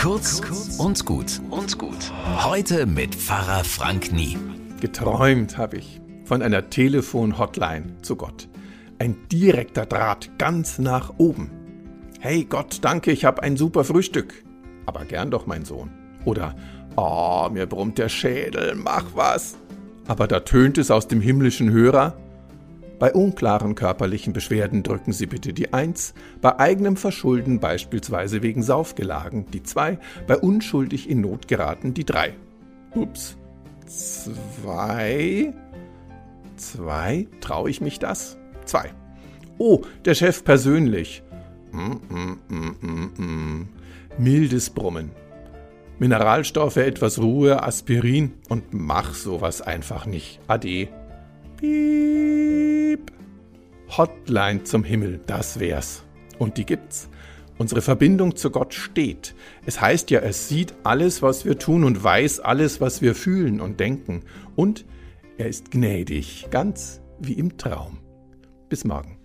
Kurz und gut und gut. Heute mit Pfarrer Frank Nie. Geträumt habe ich von einer Telefon-Hotline zu Gott. Ein direkter Draht ganz nach oben. Hey Gott, danke, ich habe ein super Frühstück. Aber gern doch, mein Sohn. Oder, oh, mir brummt der Schädel, mach was. Aber da tönt es aus dem himmlischen Hörer, bei unklaren körperlichen Beschwerden drücken Sie bitte die 1, bei eigenem Verschulden beispielsweise wegen Saufgelagen die 2, bei unschuldig in Not geraten die 3. Ups. 2? 2? Traue ich mich das? 2. Oh, der Chef persönlich. Mm, mm, mm, mm, mm. Mildes Brummen. Mineralstoffe, etwas Ruhe, Aspirin und mach sowas einfach nicht. Ade. Piep. Hotline zum Himmel, das wär's. Und die gibt's. Unsere Verbindung zu Gott steht. Es heißt ja, er sieht alles, was wir tun und weiß alles, was wir fühlen und denken. Und er ist gnädig, ganz wie im Traum. Bis morgen.